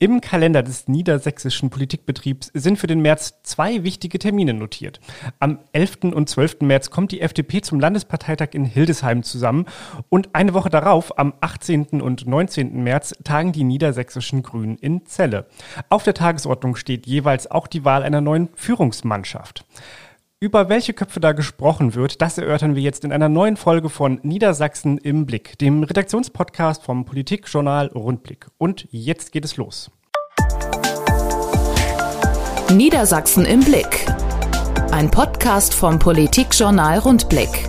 Im Kalender des niedersächsischen Politikbetriebs sind für den März zwei wichtige Termine notiert. Am 11. und 12. März kommt die FDP zum Landesparteitag in Hildesheim zusammen und eine Woche darauf, am 18. und 19. März, tagen die niedersächsischen Grünen in Celle. Auf der Tagesordnung steht jeweils auch die Wahl einer neuen Führungsmannschaft. Über welche Köpfe da gesprochen wird, das erörtern wir jetzt in einer neuen Folge von Niedersachsen im Blick, dem Redaktionspodcast vom Politikjournal Rundblick. Und jetzt geht es los. Niedersachsen im Blick. Ein Podcast vom Politikjournal Rundblick.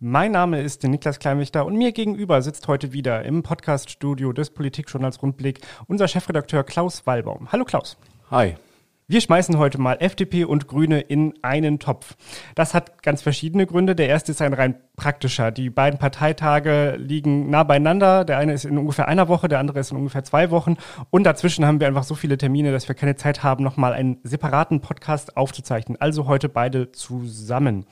Mein Name ist Niklas Kleinwichter und mir gegenüber sitzt heute wieder im Podcaststudio des Politikjournals Rundblick unser Chefredakteur Klaus Wallbaum. Hallo Klaus. Hi. Wir schmeißen heute mal FDP und Grüne in einen Topf. Das hat ganz verschiedene Gründe. Der erste ist ein rein praktischer. Die beiden Parteitage liegen nah beieinander. Der eine ist in ungefähr einer Woche, der andere ist in ungefähr zwei Wochen. Und dazwischen haben wir einfach so viele Termine, dass wir keine Zeit haben, nochmal einen separaten Podcast aufzuzeichnen. Also heute beide zusammen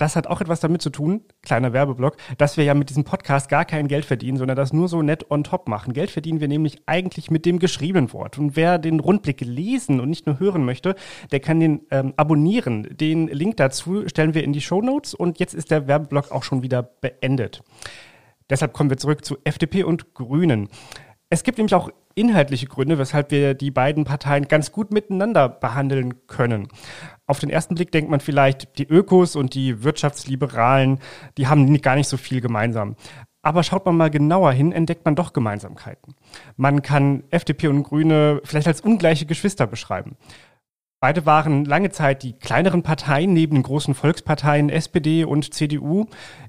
das hat auch etwas damit zu tun, kleiner Werbeblock, dass wir ja mit diesem Podcast gar kein Geld verdienen, sondern das nur so nett on top machen. Geld verdienen wir nämlich eigentlich mit dem geschriebenen Wort. Und wer den Rundblick lesen und nicht nur hören möchte, der kann den ähm, abonnieren. Den Link dazu stellen wir in die Show Notes und jetzt ist der Werbeblock auch schon wieder beendet. Deshalb kommen wir zurück zu FDP und Grünen. Es gibt nämlich auch inhaltliche Gründe, weshalb wir die beiden Parteien ganz gut miteinander behandeln können. Auf den ersten Blick denkt man vielleicht, die Ökos und die Wirtschaftsliberalen, die haben gar nicht so viel gemeinsam. Aber schaut man mal genauer hin, entdeckt man doch Gemeinsamkeiten. Man kann FDP und Grüne vielleicht als ungleiche Geschwister beschreiben. Beide waren lange Zeit die kleineren Parteien neben den großen Volksparteien SPD und CDU.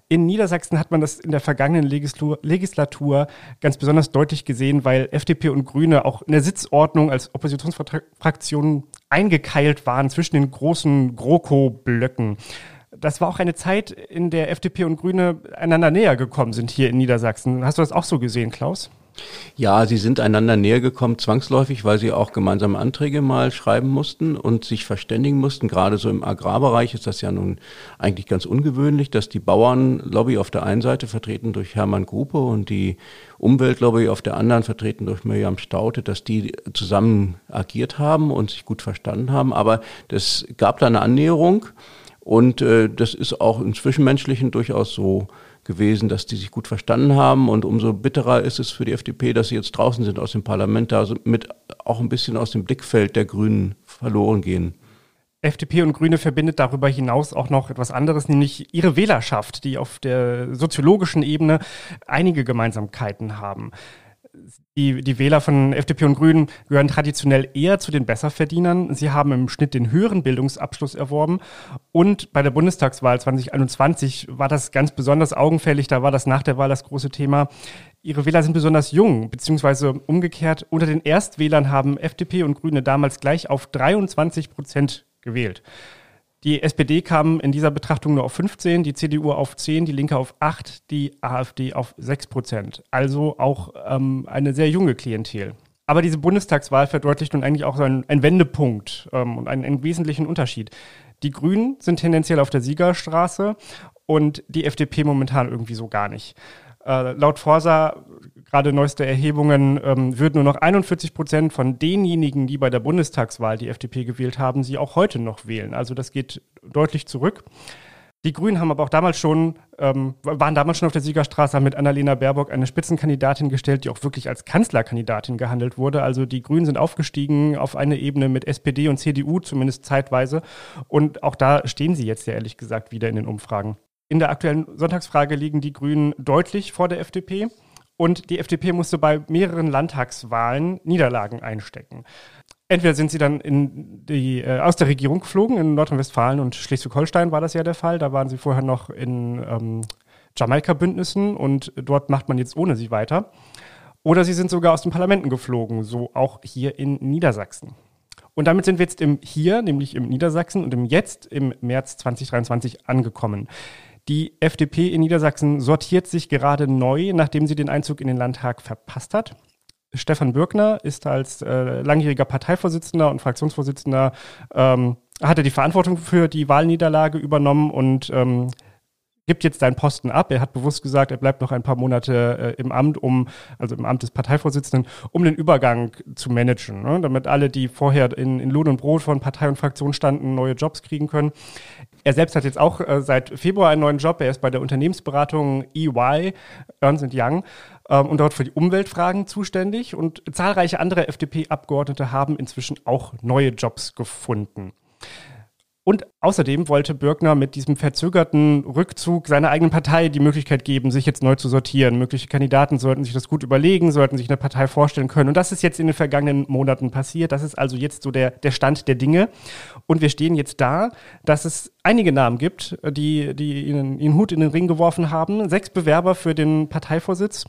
In Niedersachsen hat man das in der vergangenen Legislatur ganz besonders deutlich gesehen, weil FDP und Grüne auch in der Sitzordnung als Oppositionsfraktionen eingekeilt waren zwischen den großen GroKo-Blöcken. Das war auch eine Zeit, in der FDP und Grüne einander näher gekommen sind hier in Niedersachsen. Hast du das auch so gesehen, Klaus? Ja, sie sind einander näher gekommen, zwangsläufig, weil sie auch gemeinsame Anträge mal schreiben mussten und sich verständigen mussten. Gerade so im Agrarbereich ist das ja nun eigentlich ganz ungewöhnlich, dass die Bauernlobby auf der einen Seite vertreten durch Hermann Gruppe und die Umweltlobby auf der anderen vertreten durch Miriam Staute, dass die zusammen agiert haben und sich gut verstanden haben. Aber das gab da eine Annäherung und äh, das ist auch im Zwischenmenschlichen durchaus so gewesen, dass die sich gut verstanden haben. Und umso bitterer ist es für die FDP, dass sie jetzt draußen sind aus dem Parlament, da mit auch ein bisschen aus dem Blickfeld der Grünen verloren gehen. FDP und Grüne verbindet darüber hinaus auch noch etwas anderes, nämlich ihre Wählerschaft, die auf der soziologischen Ebene einige Gemeinsamkeiten haben die, die Wähler von FDP und Grünen gehören traditionell eher zu den Besserverdienern. Sie haben im Schnitt den höheren Bildungsabschluss erworben. Und bei der Bundestagswahl 2021 war das ganz besonders augenfällig. Da war das nach der Wahl das große Thema. Ihre Wähler sind besonders jung, beziehungsweise umgekehrt. Unter den Erstwählern haben FDP und Grüne damals gleich auf 23 Prozent gewählt. Die SPD kam in dieser Betrachtung nur auf 15, die CDU auf 10, die Linke auf 8, die AfD auf 6 Prozent. Also auch ähm, eine sehr junge Klientel. Aber diese Bundestagswahl verdeutlicht nun eigentlich auch so einen, einen Wendepunkt ähm, und einen, einen wesentlichen Unterschied. Die Grünen sind tendenziell auf der Siegerstraße und die FDP momentan irgendwie so gar nicht. Äh, laut Forsa, gerade neueste Erhebungen, ähm, würden nur noch 41 Prozent von denjenigen, die bei der Bundestagswahl die FDP gewählt haben, sie auch heute noch wählen. Also das geht deutlich zurück. Die Grünen haben aber auch damals schon, ähm, waren damals schon auf der Siegerstraße, haben mit Annalena Baerbock eine Spitzenkandidatin gestellt, die auch wirklich als Kanzlerkandidatin gehandelt wurde. Also die Grünen sind aufgestiegen auf eine Ebene mit SPD und CDU, zumindest zeitweise. Und auch da stehen sie jetzt ja ehrlich gesagt wieder in den Umfragen. In der aktuellen Sonntagsfrage liegen die Grünen deutlich vor der FDP. Und die FDP musste bei mehreren Landtagswahlen Niederlagen einstecken. Entweder sind sie dann die, äh, aus der Regierung geflogen, in Nordrhein-Westfalen und Schleswig-Holstein war das ja der Fall. Da waren sie vorher noch in ähm, Jamaika-Bündnissen und dort macht man jetzt ohne sie weiter. Oder sie sind sogar aus den Parlamenten geflogen, so auch hier in Niedersachsen. Und damit sind wir jetzt im Hier, nämlich im Niedersachsen und im Jetzt im März 2023 angekommen. Die FDP in Niedersachsen sortiert sich gerade neu, nachdem sie den Einzug in den Landtag verpasst hat. Stefan Bürgner ist als äh, langjähriger Parteivorsitzender und Fraktionsvorsitzender, ähm, hat die Verantwortung für die Wahlniederlage übernommen und ähm, gibt jetzt seinen Posten ab. Er hat bewusst gesagt, er bleibt noch ein paar Monate äh, im Amt, um, also im Amt des Parteivorsitzenden, um den Übergang zu managen, ne? damit alle, die vorher in, in Lohn und Brot von Partei und Fraktion standen, neue Jobs kriegen können. Er selbst hat jetzt auch äh, seit Februar einen neuen Job. Er ist bei der Unternehmensberatung EY, Ernst Young, ähm, und dort für die Umweltfragen zuständig. Und zahlreiche andere FDP-Abgeordnete haben inzwischen auch neue Jobs gefunden. Und außerdem wollte Birkner mit diesem verzögerten Rückzug seiner eigenen Partei die Möglichkeit geben, sich jetzt neu zu sortieren. Mögliche Kandidaten sollten sich das gut überlegen, sollten sich eine Partei vorstellen können. Und das ist jetzt in den vergangenen Monaten passiert. Das ist also jetzt so der, der Stand der Dinge. Und wir stehen jetzt da, dass es einige Namen gibt, die, die ihnen, ihren Hut in den Ring geworfen haben. Sechs Bewerber für den Parteivorsitz.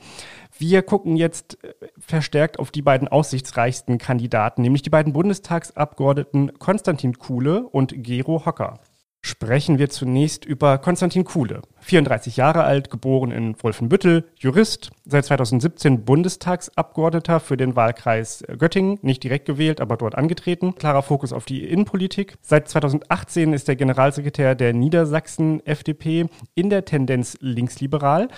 Wir gucken jetzt äh, verstärkt auf die beiden aussichtsreichsten Kandidaten, nämlich die beiden Bundestagsabgeordneten Konstantin Kuhle und Gero Hocker. Sprechen wir zunächst über Konstantin Kuhle, 34 Jahre alt, geboren in Wolfenbüttel, Jurist, seit 2017 Bundestagsabgeordneter für den Wahlkreis Göttingen, nicht direkt gewählt, aber dort angetreten. Klarer Fokus auf die Innenpolitik. Seit 2018 ist er Generalsekretär der Niedersachsen FDP in der Tendenz linksliberal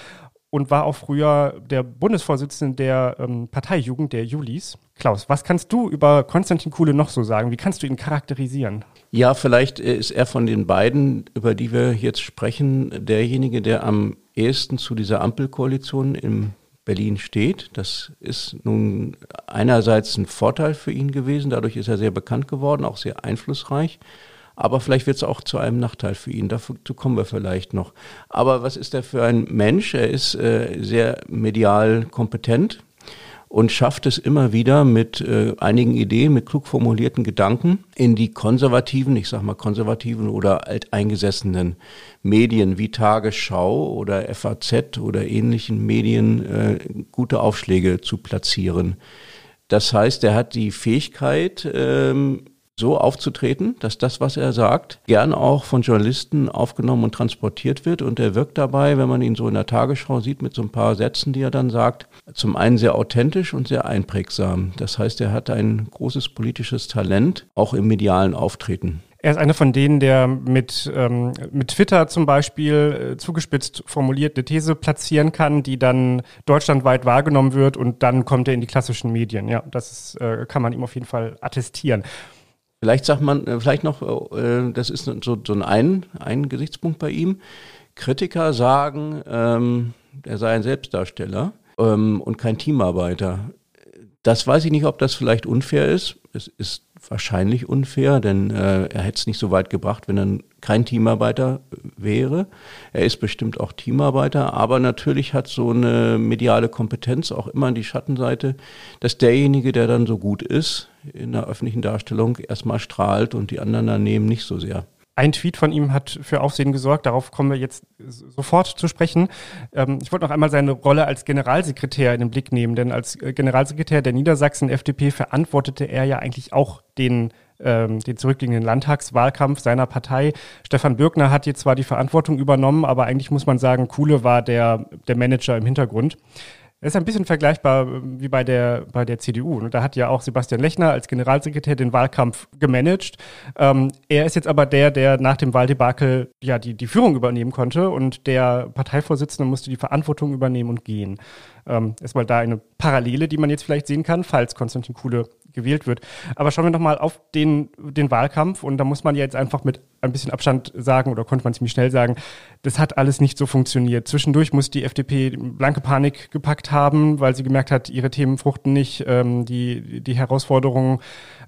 und war auch früher der Bundesvorsitzende der ähm, Parteijugend der Julis. Klaus, was kannst du über Konstantin Kuhle noch so sagen? Wie kannst du ihn charakterisieren? Ja, vielleicht ist er von den beiden, über die wir jetzt sprechen, derjenige, der am ehesten zu dieser Ampelkoalition in Berlin steht. Das ist nun einerseits ein Vorteil für ihn gewesen. Dadurch ist er sehr bekannt geworden, auch sehr einflussreich. Aber vielleicht wird es auch zu einem Nachteil für ihn. Dazu kommen wir vielleicht noch. Aber was ist er für ein Mensch? Er ist äh, sehr medial kompetent und schafft es immer wieder mit äh, einigen Ideen, mit klug formulierten Gedanken in die konservativen, ich sag mal konservativen oder alteingesessenen Medien wie Tagesschau oder FAZ oder ähnlichen Medien äh, gute Aufschläge zu platzieren. Das heißt, er hat die Fähigkeit, ähm, so aufzutreten, dass das, was er sagt, gern auch von Journalisten aufgenommen und transportiert wird. Und er wirkt dabei, wenn man ihn so in der Tagesschau sieht, mit so ein paar Sätzen, die er dann sagt, zum einen sehr authentisch und sehr einprägsam. Das heißt, er hat ein großes politisches Talent, auch im medialen Auftreten. Er ist einer von denen, der mit, ähm, mit Twitter zum Beispiel äh, zugespitzt formuliert eine These platzieren kann, die dann deutschlandweit wahrgenommen wird und dann kommt er in die klassischen Medien. Ja, das ist, äh, kann man ihm auf jeden Fall attestieren. Vielleicht sagt man, äh, vielleicht noch, äh, das ist so, so ein, ein Gesichtspunkt bei ihm. Kritiker sagen, ähm, er sei ein Selbstdarsteller ähm, und kein Teamarbeiter. Das weiß ich nicht, ob das vielleicht unfair ist. Es ist wahrscheinlich unfair, denn äh, er hätte es nicht so weit gebracht, wenn er kein Teamarbeiter wäre. Er ist bestimmt auch Teamarbeiter, aber natürlich hat so eine mediale Kompetenz auch immer die Schattenseite, dass derjenige, der dann so gut ist in der öffentlichen Darstellung, erstmal strahlt und die anderen daneben nicht so sehr. Ein Tweet von ihm hat für Aufsehen gesorgt, darauf kommen wir jetzt sofort zu sprechen. Ähm, ich wollte noch einmal seine Rolle als Generalsekretär in den Blick nehmen, denn als äh, Generalsekretär der Niedersachsen FDP verantwortete er ja eigentlich auch den ähm, den zurückliegenden Landtagswahlkampf seiner Partei. Stefan Bürgner hat jetzt zwar die Verantwortung übernommen, aber eigentlich muss man sagen, Kuhle war der, der Manager im Hintergrund. Das ist ein bisschen vergleichbar äh, wie bei der, bei der CDU. Da hat ja auch Sebastian Lechner als Generalsekretär den Wahlkampf gemanagt. Ähm, er ist jetzt aber der, der nach dem Wahldebakel ja die, die Führung übernehmen konnte und der Parteivorsitzende musste die Verantwortung übernehmen und gehen. Ähm, erstmal da eine Parallele, die man jetzt vielleicht sehen kann, falls Konstantin Kuhle gewählt wird. Aber schauen wir nochmal auf den, den Wahlkampf und da muss man jetzt einfach mit ein bisschen Abstand sagen oder konnte man ziemlich schnell sagen, das hat alles nicht so funktioniert. Zwischendurch muss die FDP blanke Panik gepackt haben, weil sie gemerkt hat, ihre Themen fruchten nicht, ähm, die, die Herausforderungen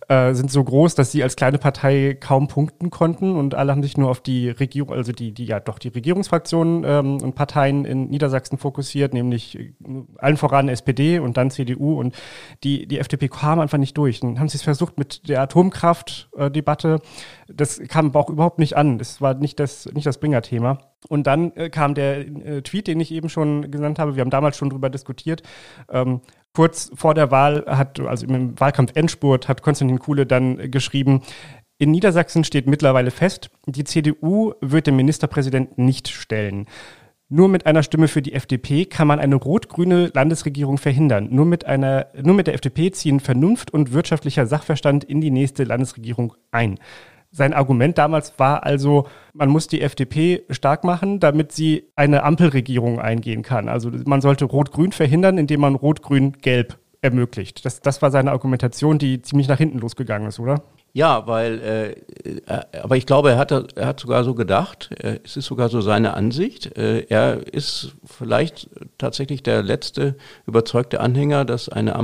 äh, sind so groß, dass sie als kleine Partei kaum punkten konnten und alle haben sich nur auf die Regierung, also die, die ja doch die Regierungsfraktionen ähm, und Parteien in Niedersachsen fokussiert, nämlich äh, allen voran SPD und dann CDU und die, die FDP kam einfach nicht durch. Dann haben sie es versucht mit der Atomkraftdebatte. Das kam auch überhaupt nicht an. Das war nicht das, nicht das Bringer-Thema. Und dann äh, kam der äh, Tweet, den ich eben schon genannt habe. Wir haben damals schon darüber diskutiert. Ähm, kurz vor der Wahl hat, also im Wahlkampf Endspurt, hat Konstantin Kuhle dann geschrieben, in Niedersachsen steht mittlerweile fest, die CDU wird den Ministerpräsidenten nicht stellen. Nur mit einer Stimme für die FDP kann man eine rot-grüne Landesregierung verhindern. Nur mit, einer, nur mit der FDP ziehen Vernunft und wirtschaftlicher Sachverstand in die nächste Landesregierung ein. Sein Argument damals war also, man muss die FDP stark machen, damit sie eine Ampelregierung eingehen kann. Also man sollte Rot-Grün verhindern, indem man Rot-Grün-Gelb ermöglicht. Das, das war seine Argumentation, die ziemlich nach hinten losgegangen ist, oder? Ja, weil, äh, äh, aber ich glaube, er hat, er hat sogar so gedacht, äh, es ist sogar so seine Ansicht. Äh, er ist vielleicht tatsächlich der letzte überzeugte Anhänger, dass eine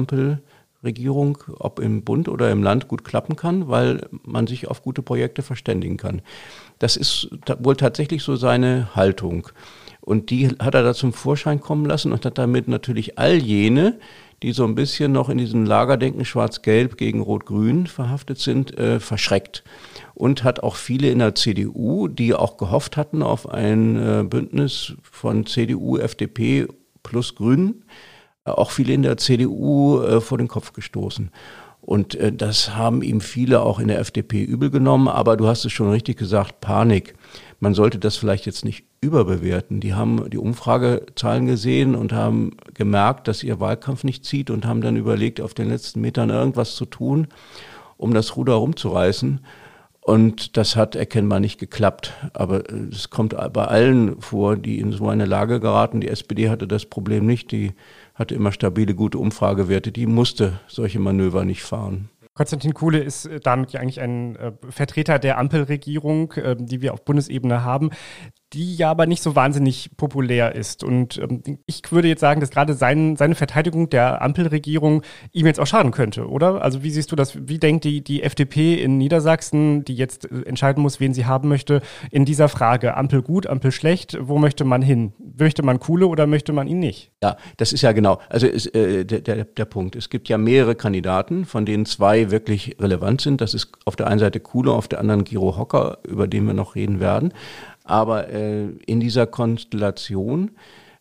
Ampelregierung, ob im Bund oder im Land, gut klappen kann, weil man sich auf gute Projekte verständigen kann. Das ist wohl tatsächlich so seine Haltung. Und die hat er da zum Vorschein kommen lassen und hat damit natürlich all jene, die so ein bisschen noch in diesem Lagerdenken Schwarz-Gelb gegen Rot-Grün verhaftet sind, äh, verschreckt. Und hat auch viele in der CDU, die auch gehofft hatten auf ein äh, Bündnis von CDU, FDP plus Grünen, auch viele in der CDU äh, vor den Kopf gestoßen. Und äh, das haben ihm viele auch in der FDP übel genommen. Aber du hast es schon richtig gesagt, Panik man sollte das vielleicht jetzt nicht überbewerten. Die haben die Umfragezahlen gesehen und haben gemerkt, dass ihr Wahlkampf nicht zieht und haben dann überlegt, auf den letzten Metern irgendwas zu tun, um das Ruder rumzureißen. Und das hat erkennbar nicht geklappt. Aber es kommt bei allen vor, die in so eine Lage geraten. Die SPD hatte das Problem nicht. Die hatte immer stabile, gute Umfragewerte. Die musste solche Manöver nicht fahren. Konstantin Kuhle ist äh, damit ja eigentlich ein äh, Vertreter der Ampelregierung, äh, die wir auf Bundesebene haben die ja aber nicht so wahnsinnig populär ist. Und ähm, ich würde jetzt sagen, dass gerade sein, seine Verteidigung der Ampelregierung ihm jetzt auch schaden könnte, oder? Also wie siehst du das? Wie denkt die, die FDP in Niedersachsen, die jetzt äh, entscheiden muss, wen sie haben möchte, in dieser Frage? Ampel gut, Ampel schlecht, wo möchte man hin? Möchte man Kuhle oder möchte man ihn nicht? Ja, das ist ja genau, also ist, äh, der, der, der Punkt. Es gibt ja mehrere Kandidaten, von denen zwei wirklich relevant sind. Das ist auf der einen Seite Kuhle, auf der anderen Giro Hocker, über den wir noch reden werden. Aber äh, in dieser Konstellation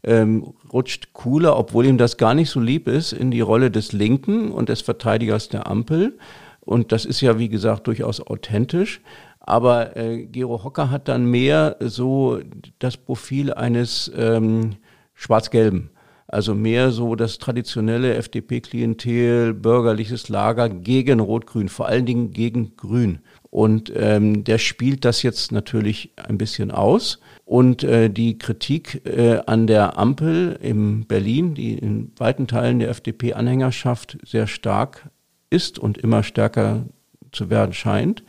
ähm, rutscht Kuhle, obwohl ihm das gar nicht so lieb ist, in die Rolle des Linken und des Verteidigers der Ampel. Und das ist ja, wie gesagt, durchaus authentisch. Aber äh, Gero Hocker hat dann mehr so das Profil eines ähm, Schwarz-Gelben. Also mehr so das traditionelle FDP-Klientel, bürgerliches Lager gegen Rot-Grün, vor allen Dingen gegen Grün. Und ähm, der spielt das jetzt natürlich ein bisschen aus. Und äh, die Kritik äh, an der Ampel in Berlin, die in weiten Teilen der FDP-Anhängerschaft sehr stark ist und immer stärker zu werden scheint,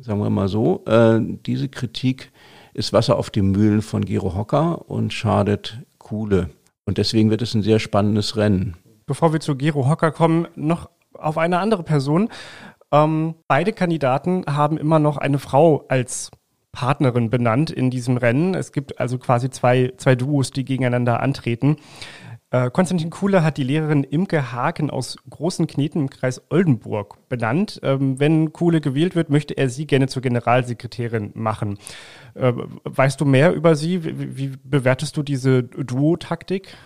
sagen wir mal so, äh, diese Kritik ist Wasser auf die Mühlen von Gero Hocker und schadet Kuhle. Und deswegen wird es ein sehr spannendes Rennen. Bevor wir zu Gero Hocker kommen, noch auf eine andere Person. Ähm, beide Kandidaten haben immer noch eine Frau als Partnerin benannt in diesem Rennen. Es gibt also quasi zwei, zwei Duos, die gegeneinander antreten. Äh, Konstantin Kuhle hat die Lehrerin Imke Haken aus Großen Kneten im Kreis Oldenburg benannt. Ähm, wenn Kuhle gewählt wird, möchte er sie gerne zur Generalsekretärin machen. Äh, weißt du mehr über sie? Wie, wie bewertest du diese Duo-Taktik?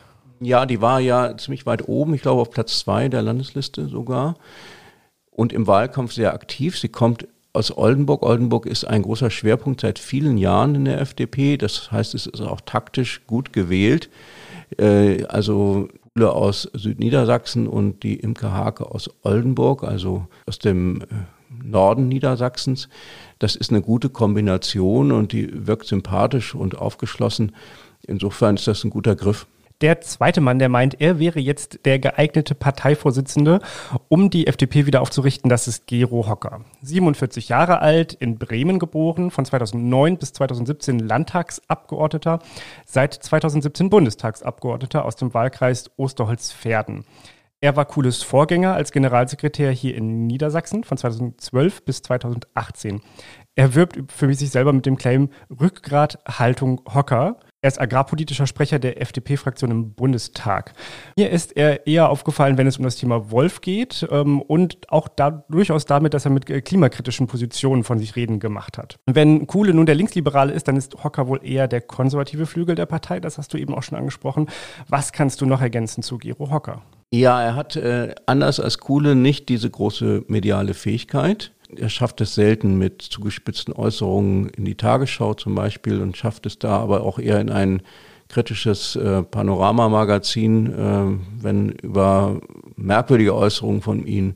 Ja, die war ja ziemlich weit oben, ich glaube auf Platz zwei der Landesliste sogar und im Wahlkampf sehr aktiv. Sie kommt aus Oldenburg. Oldenburg ist ein großer Schwerpunkt seit vielen Jahren in der FDP. Das heißt, es ist auch taktisch gut gewählt. Äh, also aus Südniedersachsen und die Imke Hake aus Oldenburg, also aus dem äh, Norden Niedersachsens. Das ist eine gute Kombination und die wirkt sympathisch und aufgeschlossen. Insofern ist das ein guter Griff der zweite Mann, der meint, er wäre jetzt der geeignete Parteivorsitzende, um die FDP wieder aufzurichten. Das ist Gero Hocker. 47 Jahre alt, in Bremen geboren, von 2009 bis 2017 Landtagsabgeordneter, seit 2017 Bundestagsabgeordneter aus dem Wahlkreis Osterholz-Verden. Er war Cooles Vorgänger als Generalsekretär hier in Niedersachsen von 2012 bis 2018. Er wirbt für sich selber mit dem Claim Rückgrat Haltung Hocker er ist agrarpolitischer Sprecher der FDP-Fraktion im Bundestag. Mir ist er eher aufgefallen, wenn es um das Thema Wolf geht ähm, und auch da, durchaus damit, dass er mit äh, klimakritischen Positionen von sich reden gemacht hat. Wenn Kuhle nun der Linksliberale ist, dann ist Hocker wohl eher der konservative Flügel der Partei. Das hast du eben auch schon angesprochen. Was kannst du noch ergänzen zu Gero Hocker? Ja, er hat äh, anders als Kuhle nicht diese große mediale Fähigkeit er schafft es selten mit zugespitzten Äußerungen in die Tagesschau zum Beispiel und schafft es da aber auch eher in ein kritisches äh, Panoramamagazin, äh, wenn über merkwürdige Äußerungen von ihm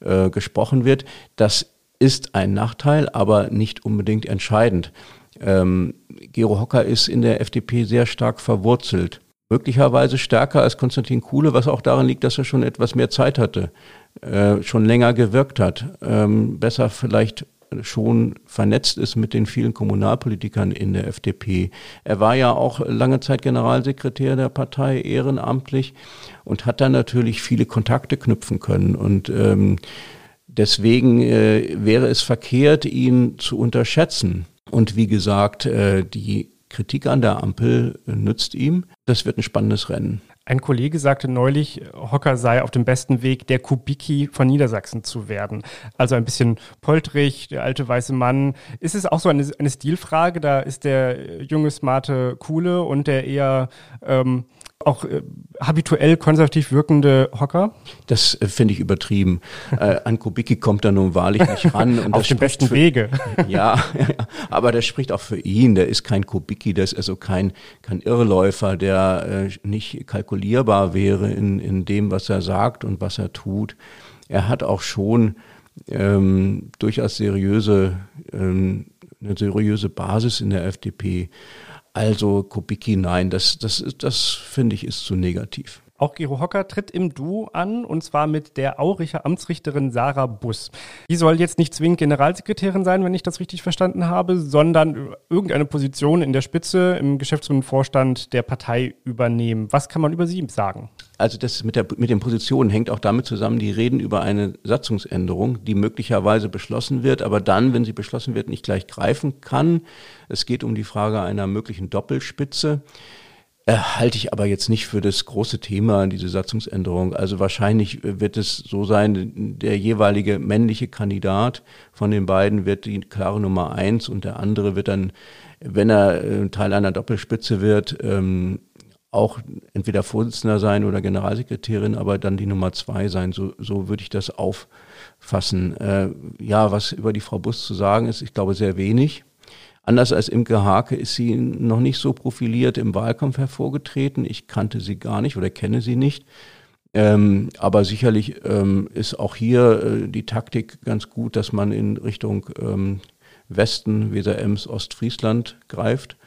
äh, gesprochen wird. Das ist ein Nachteil, aber nicht unbedingt entscheidend. Ähm, Gero Hocker ist in der FDP sehr stark verwurzelt. Möglicherweise stärker als Konstantin Kuhle, was auch daran liegt, dass er schon etwas mehr Zeit hatte, äh, schon länger gewirkt hat, ähm, besser vielleicht schon vernetzt ist mit den vielen Kommunalpolitikern in der FDP. Er war ja auch lange Zeit Generalsekretär der Partei, ehrenamtlich und hat dann natürlich viele Kontakte knüpfen können. Und ähm, deswegen äh, wäre es verkehrt, ihn zu unterschätzen. Und wie gesagt, äh, die Kritik an der Ampel nützt ihm. Das wird ein spannendes Rennen. Ein Kollege sagte neulich, Hocker sei auf dem besten Weg, der Kubicki von Niedersachsen zu werden. Also ein bisschen poltrig, der alte weiße Mann. Ist es auch so eine, eine Stilfrage? Da ist der junge, smarte Coole und der eher ähm, auch äh, habituell konservativ wirkende Hocker? Das äh, finde ich übertrieben. äh, an Kubicki kommt er nun wahrlich nicht ran. Und Auf dem besten für, Wege. ja, aber das spricht auch für ihn. Der ist kein Kubicki, der ist also kein, kein Irrläufer, der äh, nicht kalkulierbar wäre in, in dem, was er sagt und was er tut. Er hat auch schon ähm, durchaus seriöse, ähm, eine seriöse Basis in der FDP. Also Kubicki, nein, das, das, das finde ich ist zu negativ. Auch Gero Hocker tritt im Duo an und zwar mit der Auricher Amtsrichterin Sarah Buss. Die soll jetzt nicht zwingend Generalsekretärin sein, wenn ich das richtig verstanden habe, sondern irgendeine Position in der Spitze im geschäftsführenden Vorstand der Partei übernehmen. Was kann man über sie sagen? Also das mit, der, mit den Positionen hängt auch damit zusammen, die reden über eine Satzungsänderung, die möglicherweise beschlossen wird, aber dann, wenn sie beschlossen wird, nicht gleich greifen kann. Es geht um die Frage einer möglichen Doppelspitze. Äh, halte ich aber jetzt nicht für das große Thema, diese Satzungsänderung. Also wahrscheinlich wird es so sein, der jeweilige männliche Kandidat von den beiden wird die klare Nummer eins und der andere wird dann, wenn er äh, Teil einer Doppelspitze wird, ähm, auch entweder Vorsitzender sein oder Generalsekretärin, aber dann die Nummer zwei sein. So, so würde ich das auffassen. Äh, ja, was über die Frau Bus zu sagen ist, ich glaube sehr wenig. Anders als Imke Hake ist sie noch nicht so profiliert im Wahlkampf hervorgetreten. Ich kannte sie gar nicht oder kenne sie nicht. Ähm, aber sicherlich ähm, ist auch hier äh, die Taktik ganz gut, dass man in Richtung ähm, Westen, Weser-Ems, Ostfriesland greift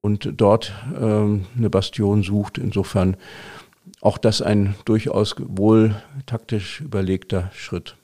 und dort ähm, eine Bastion sucht. Insofern auch das ein durchaus wohl taktisch überlegter Schritt.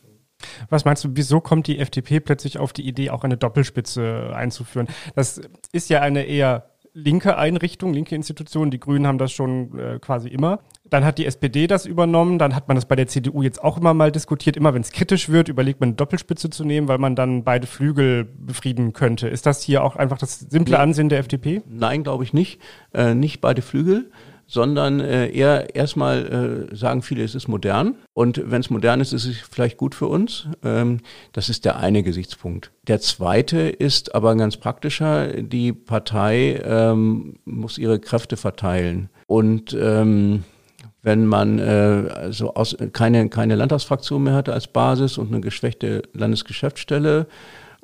Was meinst du, wieso kommt die FDP plötzlich auf die Idee, auch eine Doppelspitze einzuführen? Das ist ja eine eher linke Einrichtung, linke Institution. Die Grünen haben das schon äh, quasi immer. Dann hat die SPD das übernommen. Dann hat man das bei der CDU jetzt auch immer mal diskutiert. Immer wenn es kritisch wird, überlegt man eine Doppelspitze zu nehmen, weil man dann beide Flügel befrieden könnte. Ist das hier auch einfach das simple. Ansehen der FDP? Nein, glaube ich nicht. Äh, nicht beide Flügel sondern äh, eher erstmal äh, sagen viele, es ist modern und wenn es modern ist, ist es vielleicht gut für uns. Ähm, das ist der eine Gesichtspunkt. Der zweite ist aber ganz praktischer. Die Partei ähm, muss ihre Kräfte verteilen und ähm, wenn man äh, also aus, keine, keine Landtagsfraktion mehr hatte als Basis und eine geschwächte Landesgeschäftsstelle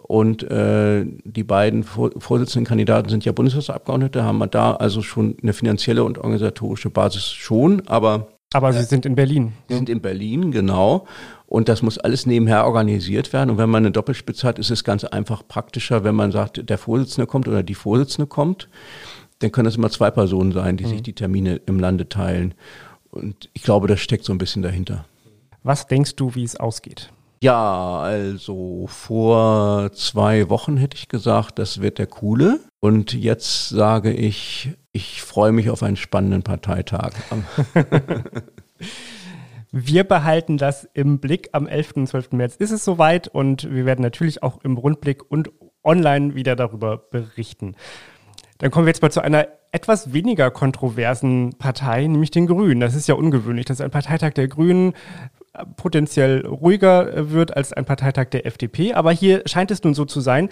und äh, die beiden Vorsitzenden Kandidaten sind ja Bundestagsabgeordnete, haben wir da also schon eine finanzielle und organisatorische Basis schon, aber aber Sie sind in Berlin. Sie sind in Berlin, genau. Und das muss alles nebenher organisiert werden. Und wenn man eine Doppelspitze hat, ist es ganz einfach praktischer, wenn man sagt, der Vorsitzende kommt oder die Vorsitzende kommt. Dann können das immer zwei Personen sein, die mhm. sich die Termine im Lande teilen. Und ich glaube, das steckt so ein bisschen dahinter. Was denkst du, wie es ausgeht? Ja, also vor zwei Wochen hätte ich gesagt, das wird der coole. Und jetzt sage ich, ich freue mich auf einen spannenden Parteitag. Wir behalten das im Blick. Am 11. und 12. März ist es soweit und wir werden natürlich auch im Rundblick und online wieder darüber berichten. Dann kommen wir jetzt mal zu einer etwas weniger kontroversen Partei, nämlich den Grünen. Das ist ja ungewöhnlich, dass ein Parteitag der Grünen potenziell ruhiger wird als ein Parteitag der FDP. Aber hier scheint es nun so zu sein.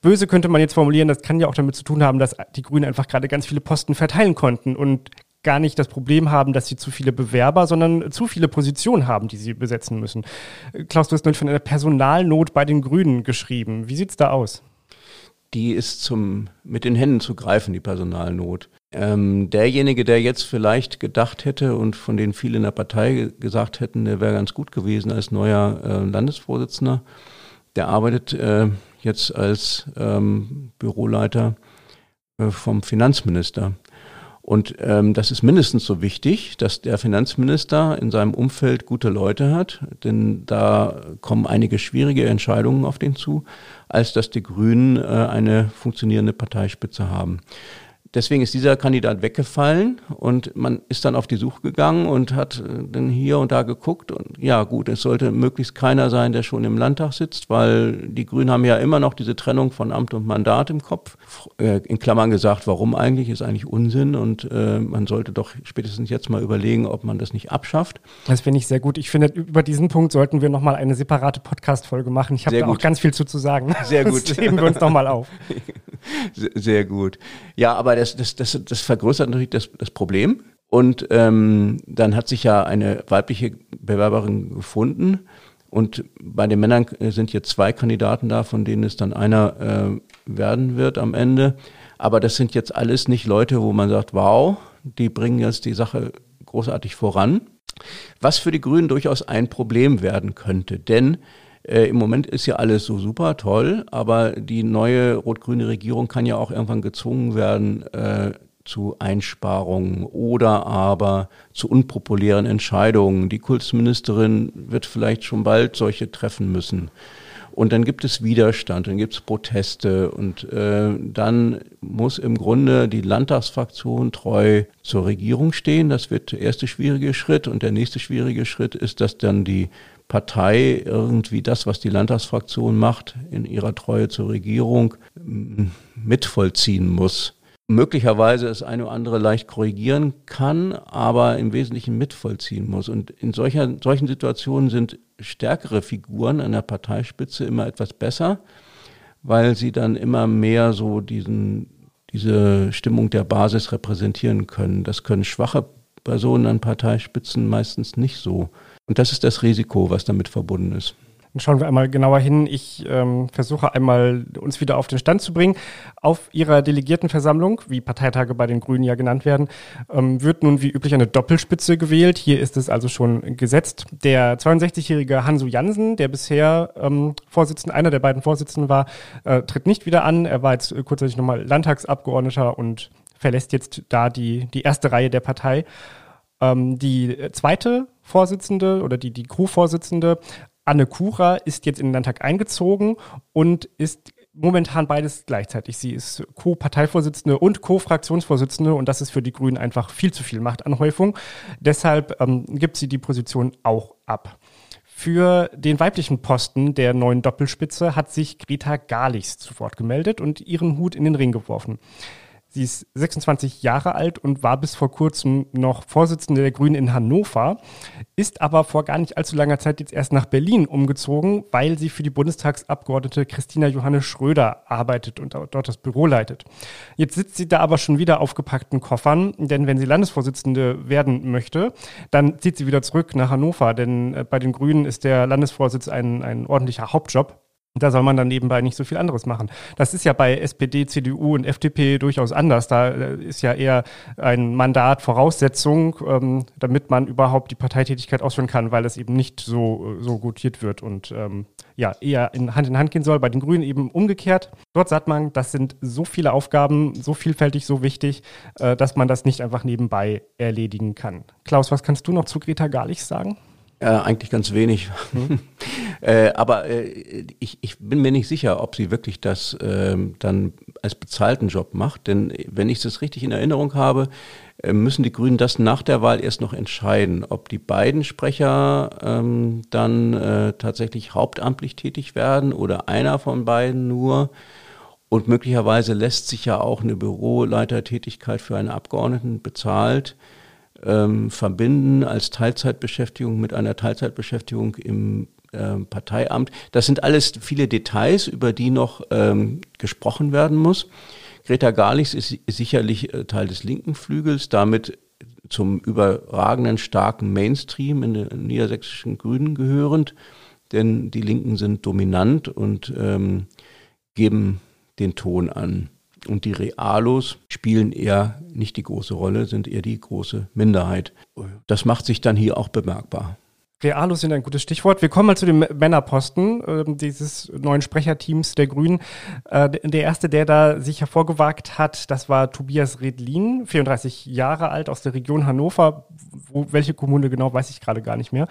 Böse könnte man jetzt formulieren, das kann ja auch damit zu tun haben, dass die Grünen einfach gerade ganz viele Posten verteilen konnten und gar nicht das Problem haben, dass sie zu viele Bewerber, sondern zu viele Positionen haben, die sie besetzen müssen. Klaus, du hast neulich von einer Personalnot bei den Grünen geschrieben. Wie sieht es da aus? Die ist zum, mit den Händen zu greifen, die Personalnot. Ähm, derjenige, der jetzt vielleicht gedacht hätte und von denen viele in der Partei gesagt hätten, der wäre ganz gut gewesen als neuer äh, Landesvorsitzender, Der arbeitet äh, jetzt als ähm, Büroleiter äh, vom Finanzminister. Und ähm, das ist mindestens so wichtig, dass der Finanzminister in seinem Umfeld gute Leute hat, denn da kommen einige schwierige Entscheidungen auf den zu, als dass die Grünen äh, eine funktionierende Parteispitze haben deswegen ist dieser Kandidat weggefallen und man ist dann auf die Suche gegangen und hat äh, dann hier und da geguckt und ja gut, es sollte möglichst keiner sein, der schon im Landtag sitzt, weil die Grünen haben ja immer noch diese Trennung von Amt und Mandat im Kopf. Äh, in Klammern gesagt, warum eigentlich, ist eigentlich Unsinn und äh, man sollte doch spätestens jetzt mal überlegen, ob man das nicht abschafft. Das finde ich sehr gut. Ich finde, über diesen Punkt sollten wir nochmal eine separate Podcast-Folge machen. Ich habe da gut. auch ganz viel zu, zu sagen. Sehr gut. Das heben wir uns nochmal auf. Sehr gut. Ja, aber das, das, das, das vergrößert natürlich das, das Problem. Und ähm, dann hat sich ja eine weibliche Bewerberin gefunden. Und bei den Männern äh, sind jetzt zwei Kandidaten da, von denen es dann einer äh, werden wird am Ende. Aber das sind jetzt alles nicht Leute, wo man sagt, wow, die bringen jetzt die Sache großartig voran. Was für die Grünen durchaus ein Problem werden könnte. Denn äh, Im Moment ist ja alles so super toll, aber die neue rot-grüne Regierung kann ja auch irgendwann gezwungen werden äh, zu Einsparungen oder aber zu unpopulären Entscheidungen. Die Kultusministerin wird vielleicht schon bald solche treffen müssen. Und dann gibt es Widerstand, dann gibt es Proteste und äh, dann muss im Grunde die Landtagsfraktion treu zur Regierung stehen. Das wird der erste schwierige Schritt. Und der nächste schwierige Schritt ist, dass dann die Partei irgendwie das, was die Landtagsfraktion macht, in ihrer Treue zur Regierung mitvollziehen muss. Möglicherweise das eine oder andere leicht korrigieren kann, aber im Wesentlichen mitvollziehen muss. Und in solcher, solchen Situationen sind stärkere Figuren an der Parteispitze immer etwas besser, weil sie dann immer mehr so diesen, diese Stimmung der Basis repräsentieren können. Das können schwache Personen an Parteispitzen meistens nicht so. Und das ist das Risiko, was damit verbunden ist. Dann schauen wir einmal genauer hin. Ich ähm, versuche einmal, uns wieder auf den Stand zu bringen. Auf Ihrer Delegiertenversammlung, wie Parteitage bei den Grünen ja genannt werden, ähm, wird nun wie üblich eine Doppelspitze gewählt. Hier ist es also schon gesetzt. Der 62-jährige Hansu Jansen, der bisher ähm, Vorsitzender, einer der beiden Vorsitzenden war, äh, tritt nicht wieder an. Er war jetzt kurzzeitig nochmal Landtagsabgeordneter und verlässt jetzt da die, die erste Reihe der Partei. Ähm, die zweite Vorsitzende oder die, die Co-Vorsitzende, Anne Kura, ist jetzt in den Landtag eingezogen und ist momentan beides gleichzeitig. Sie ist Co-Parteivorsitzende und Co-Fraktionsvorsitzende und das ist für die Grünen einfach viel zu viel Machtanhäufung. Deshalb ähm, gibt sie die Position auch ab. Für den weiblichen Posten der neuen Doppelspitze hat sich Greta Garlichs zu Wort gemeldet und ihren Hut in den Ring geworfen. Sie ist 26 Jahre alt und war bis vor kurzem noch Vorsitzende der Grünen in Hannover, ist aber vor gar nicht allzu langer Zeit jetzt erst nach Berlin umgezogen, weil sie für die Bundestagsabgeordnete Christina Johannes Schröder arbeitet und dort das Büro leitet. Jetzt sitzt sie da aber schon wieder auf gepackten Koffern, denn wenn sie Landesvorsitzende werden möchte, dann zieht sie wieder zurück nach Hannover, denn äh, bei den Grünen ist der Landesvorsitz ein, ein ordentlicher Hauptjob. Da soll man dann nebenbei nicht so viel anderes machen. Das ist ja bei SPD, CDU und FDP durchaus anders. Da äh, ist ja eher ein Mandat Voraussetzung, ähm, damit man überhaupt die Parteitätigkeit ausführen kann, weil es eben nicht so, so gutiert wird und ähm, ja, eher in Hand in Hand gehen soll. Bei den Grünen eben umgekehrt. Dort sagt man, das sind so viele Aufgaben, so vielfältig, so wichtig, äh, dass man das nicht einfach nebenbei erledigen kann. Klaus, was kannst du noch zu Greta Garlich sagen? Äh, eigentlich ganz wenig. Mhm. äh, aber äh, ich, ich bin mir nicht sicher, ob sie wirklich das äh, dann als bezahlten Job macht. Denn wenn ich es richtig in Erinnerung habe, äh, müssen die Grünen das nach der Wahl erst noch entscheiden, ob die beiden Sprecher ähm, dann äh, tatsächlich hauptamtlich tätig werden oder einer von beiden nur. Und möglicherweise lässt sich ja auch eine Büroleitertätigkeit für einen Abgeordneten bezahlt ähm, verbinden als Teilzeitbeschäftigung mit einer Teilzeitbeschäftigung im ähm, Parteiamt. Das sind alles viele Details, über die noch ähm, gesprochen werden muss. Greta Garlichs ist sicherlich äh, Teil des linken Flügels, damit zum überragenden starken Mainstream in den niedersächsischen Grünen gehörend, denn die Linken sind dominant und ähm, geben den Ton an. Und die Realos spielen eher nicht die große Rolle, sind eher die große Minderheit. Das macht sich dann hier auch bemerkbar. Realos sind ein gutes Stichwort. Wir kommen mal zu dem Männerposten äh, dieses neuen Sprecherteams der Grünen. Äh, der erste, der da sich hervorgewagt hat, das war Tobias Redlin, 34 Jahre alt aus der Region Hannover. Wo, welche Kommune genau, weiß ich gerade gar nicht mehr.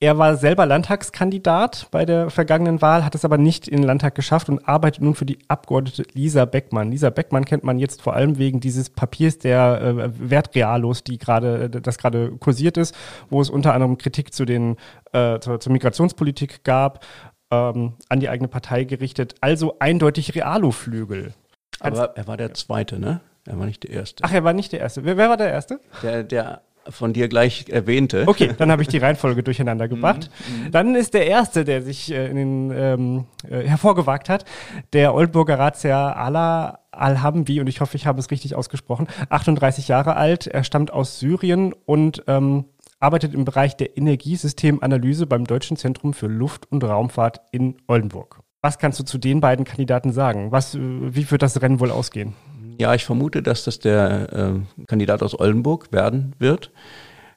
Er war selber Landtagskandidat bei der vergangenen Wahl, hat es aber nicht in den Landtag geschafft und arbeitet nun für die Abgeordnete Lisa Beckmann. Lisa Beckmann kennt man jetzt vor allem wegen dieses Papiers der äh, Wertrealos, die gerade, das gerade kursiert ist, wo es unter anderem Kritik zu den, äh, zur, zur Migrationspolitik gab, ähm, an die eigene Partei gerichtet. Also eindeutig Realo-Flügel. Aber er war der Zweite, ne? Er war nicht der Erste. Ach, er war nicht der Erste. Wer, wer war der Erste? Der, der von dir gleich erwähnte. Okay, dann habe ich die Reihenfolge durcheinander gebracht. Mhm, mhm. Dann ist der erste, der sich äh, in den, ähm, äh, hervorgewagt hat, der Oldburger Ratsherr Ala Al-Hambi, und ich hoffe, ich habe es richtig ausgesprochen, 38 Jahre alt. Er stammt aus Syrien und ähm, arbeitet im Bereich der Energiesystemanalyse beim Deutschen Zentrum für Luft- und Raumfahrt in Oldenburg. Was kannst du zu den beiden Kandidaten sagen? Was, äh, wie wird das Rennen wohl ausgehen? Ja, ich vermute, dass das der äh, Kandidat aus Oldenburg werden wird.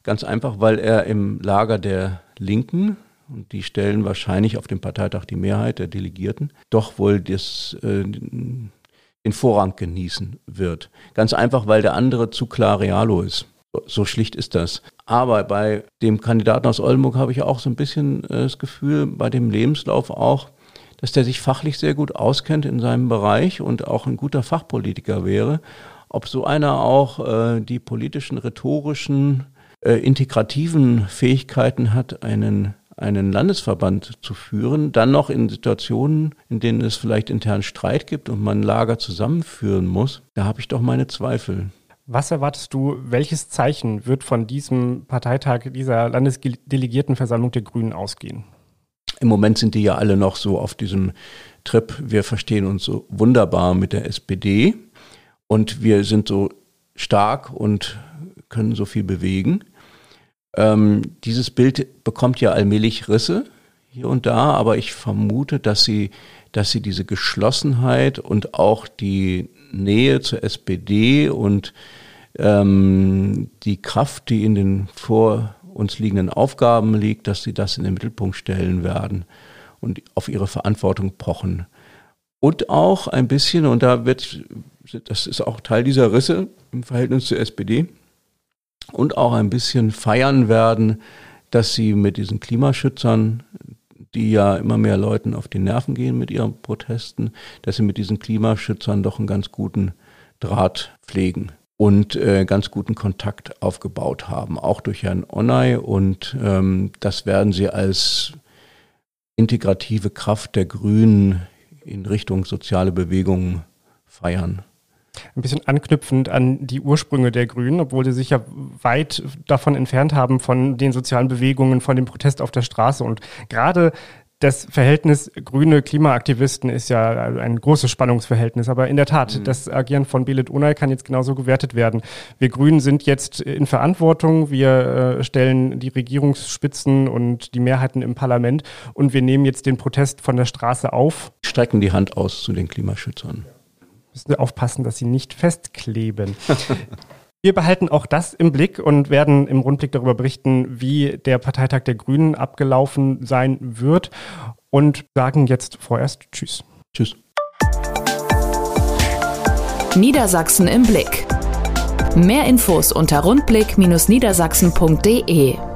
Ganz einfach, weil er im Lager der Linken, und die stellen wahrscheinlich auf dem Parteitag die Mehrheit der Delegierten, doch wohl das, äh, den Vorrang genießen wird. Ganz einfach, weil der andere zu klar Realo ist. So schlicht ist das. Aber bei dem Kandidaten aus Oldenburg habe ich auch so ein bisschen äh, das Gefühl, bei dem Lebenslauf auch, dass der sich fachlich sehr gut auskennt in seinem Bereich und auch ein guter Fachpolitiker wäre. Ob so einer auch äh, die politischen, rhetorischen, äh, integrativen Fähigkeiten hat, einen einen Landesverband zu führen, dann noch in Situationen, in denen es vielleicht internen Streit gibt und man Lager zusammenführen muss, da habe ich doch meine Zweifel. Was erwartest du, welches Zeichen wird von diesem Parteitag dieser Landesdelegiertenversammlung der Grünen ausgehen? Im Moment sind die ja alle noch so auf diesem Trip, wir verstehen uns so wunderbar mit der SPD und wir sind so stark und können so viel bewegen. Ähm, dieses Bild bekommt ja allmählich Risse hier und da, aber ich vermute, dass sie, dass sie diese Geschlossenheit und auch die Nähe zur SPD und ähm, die Kraft, die in den vor uns liegenden Aufgaben liegt, dass sie das in den Mittelpunkt stellen werden und auf ihre Verantwortung pochen. Und auch ein bisschen, und da wird, das ist auch Teil dieser Risse im Verhältnis zur SPD, und auch ein bisschen feiern werden, dass sie mit diesen Klimaschützern, die ja immer mehr Leuten auf die Nerven gehen mit ihren Protesten, dass sie mit diesen Klimaschützern doch einen ganz guten Draht pflegen und äh, ganz guten Kontakt aufgebaut haben, auch durch Herrn Onay. Und ähm, das werden sie als integrative Kraft der Grünen in Richtung soziale Bewegungen feiern. Ein bisschen anknüpfend an die Ursprünge der Grünen, obwohl sie sich ja weit davon entfernt haben, von den sozialen Bewegungen, von dem Protest auf der Straße. Und gerade das Verhältnis grüne Klimaaktivisten ist ja ein großes Spannungsverhältnis. Aber in der Tat, mhm. das Agieren von Belit Unay kann jetzt genauso gewertet werden. Wir Grünen sind jetzt in Verantwortung. Wir äh, stellen die Regierungsspitzen und die Mehrheiten im Parlament und wir nehmen jetzt den Protest von der Straße auf. Strecken die Hand aus zu den Klimaschützern. Müssen aufpassen, dass sie nicht festkleben. Wir behalten auch das im Blick und werden im Rundblick darüber berichten, wie der Parteitag der Grünen abgelaufen sein wird und sagen jetzt vorerst Tschüss. Tschüss. Niedersachsen im Blick. Mehr Infos unter rundblick-niedersachsen.de